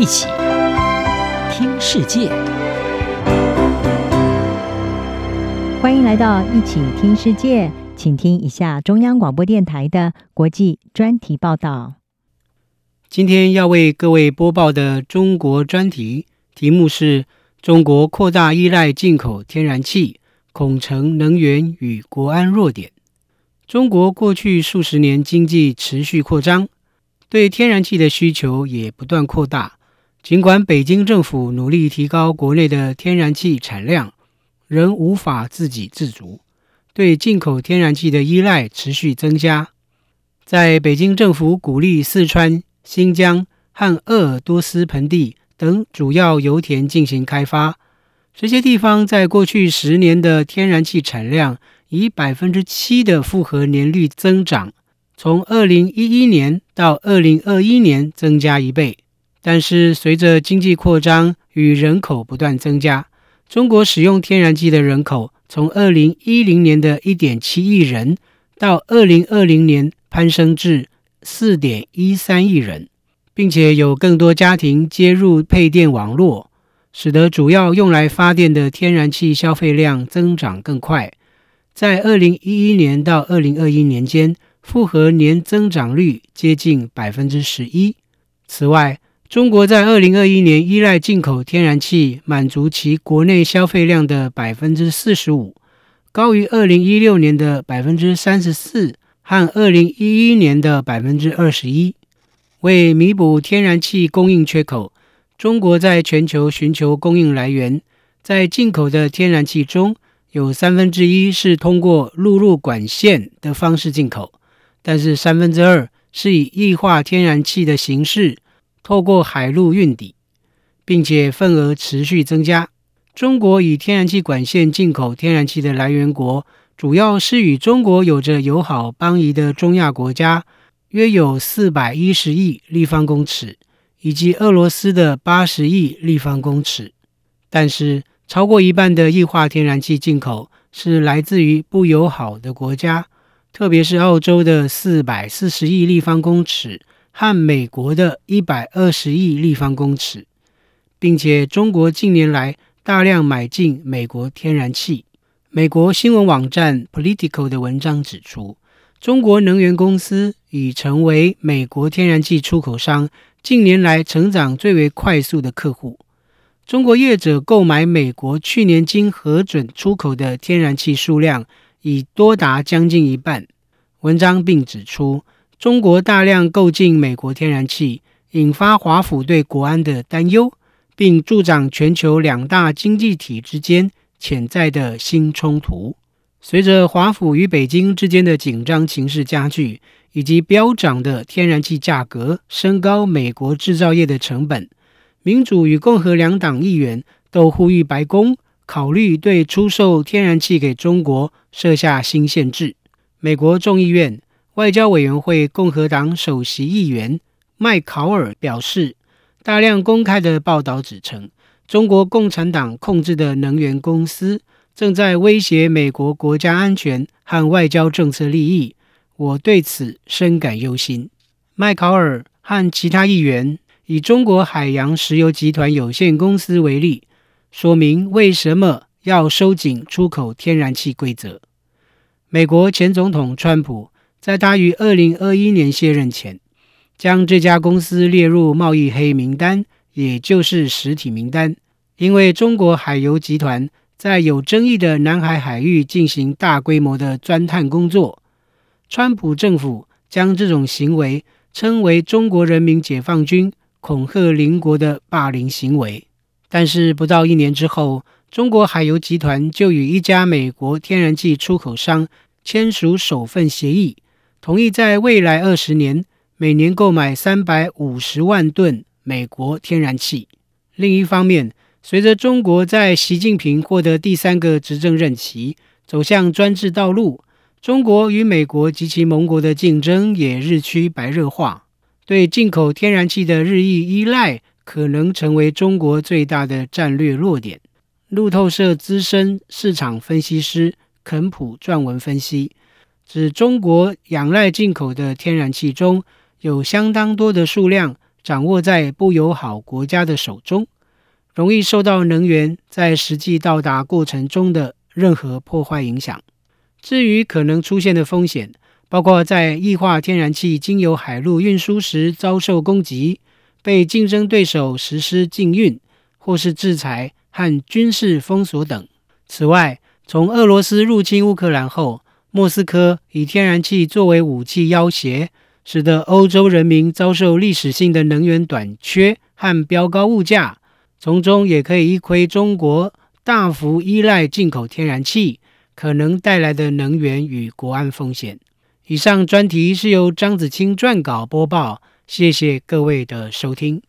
一起听世界，欢迎来到一起听世界，请听一下中央广播电台的国际专题报道。今天要为各位播报的中国专题题目是：中国扩大依赖进口天然气，恐成能源与国安弱点。中国过去数十年经济持续扩张。对天然气的需求也不断扩大，尽管北京政府努力提高国内的天然气产量，仍无法自给自足，对进口天然气的依赖持续增加。在北京政府鼓励四川、新疆和鄂尔多斯盆地等主要油田进行开发，这些地方在过去十年的天然气产量以百分之七的复合年率增长。从二零一一年到二零二一年增加一倍，但是随着经济扩张与人口不断增加，中国使用天然气的人口从二零一零年的一点七亿人，到二零二零年攀升至四点一三亿人，并且有更多家庭接入配电网络，使得主要用来发电的天然气消费量增长更快，在二零一一年到二零二一年间。复合年增长率接近百分之十一。此外，中国在二零二一年依赖进口天然气满足其国内消费量的百分之四十五，高于二零一六年的百分之三十四和二零一一年的百分之二十一。为弥补天然气供应缺口，中国在全球寻求供应来源，在进口的天然气中有三分之一是通过陆路管线的方式进口。但是三分之二是以液化天然气的形式透过海陆运抵，并且份额持续增加。中国以天然气管线进口天然气的来源国，主要是与中国有着友好邦谊的中亚国家，约有四百一十亿立方公尺，以及俄罗斯的八十亿立方公尺。但是超过一半的液化天然气进口是来自于不友好的国家。特别是澳洲的四百四十亿立方公尺和美国的一百二十亿立方公尺，并且中国近年来大量买进美国天然气。美国新闻网站 Politico 的文章指出，中国能源公司已成为美国天然气出口商近年来成长最为快速的客户。中国业者购买美国去年经核准出口的天然气数量。已多达将近一半。文章并指出，中国大量购进美国天然气，引发华府对国安的担忧，并助长全球两大经济体之间潜在的新冲突。随着华府与北京之间的紧张情势加剧，以及飙涨的天然气价格升高美国制造业的成本，民主与共和两党议员都呼吁白宫。考虑对出售天然气给中国设下新限制。美国众议院外交委员会共和党首席议员麦考尔表示，大量公开的报道指称，中国共产党控制的能源公司正在威胁美国国家安全和外交政策利益。我对此深感忧心。麦考尔和其他议员以中国海洋石油集团有限公司为例。说明为什么要收紧出口天然气规则。美国前总统川普在他于二零二一年卸任前，将这家公司列入贸易黑名单，也就是实体名单，因为中国海油集团在有争议的南海海域进行大规模的钻探工作。川普政府将这种行为称为中国人民解放军恐吓邻国的霸凌行为。但是不到一年之后，中国海油集团就与一家美国天然气出口商签署首份协议，同意在未来二十年每年购买三百五十万吨美国天然气。另一方面，随着中国在习近平获得第三个执政任期，走向专制道路，中国与美国及其盟国的竞争也日趋白热化，对进口天然气的日益依赖。可能成为中国最大的战略弱点。路透社资深市场分析师肯普撰文分析，指中国仰赖进口的天然气中有相当多的数量掌握在不友好国家的手中，容易受到能源在实际到达过程中的任何破坏影响。至于可能出现的风险，包括在液化天然气经由海路运输时遭受攻击、被竞争对手实施禁运，或是制裁和军事封锁等。此外，从俄罗斯入侵乌克兰后，莫斯科以天然气作为武器要挟，使得欧洲人民遭受历史性的能源短缺和飙高物价。从中也可以一窥中国大幅依赖进口天然气可能带来的能源与国安风险。以上专题是由张子清撰稿播报，谢谢各位的收听。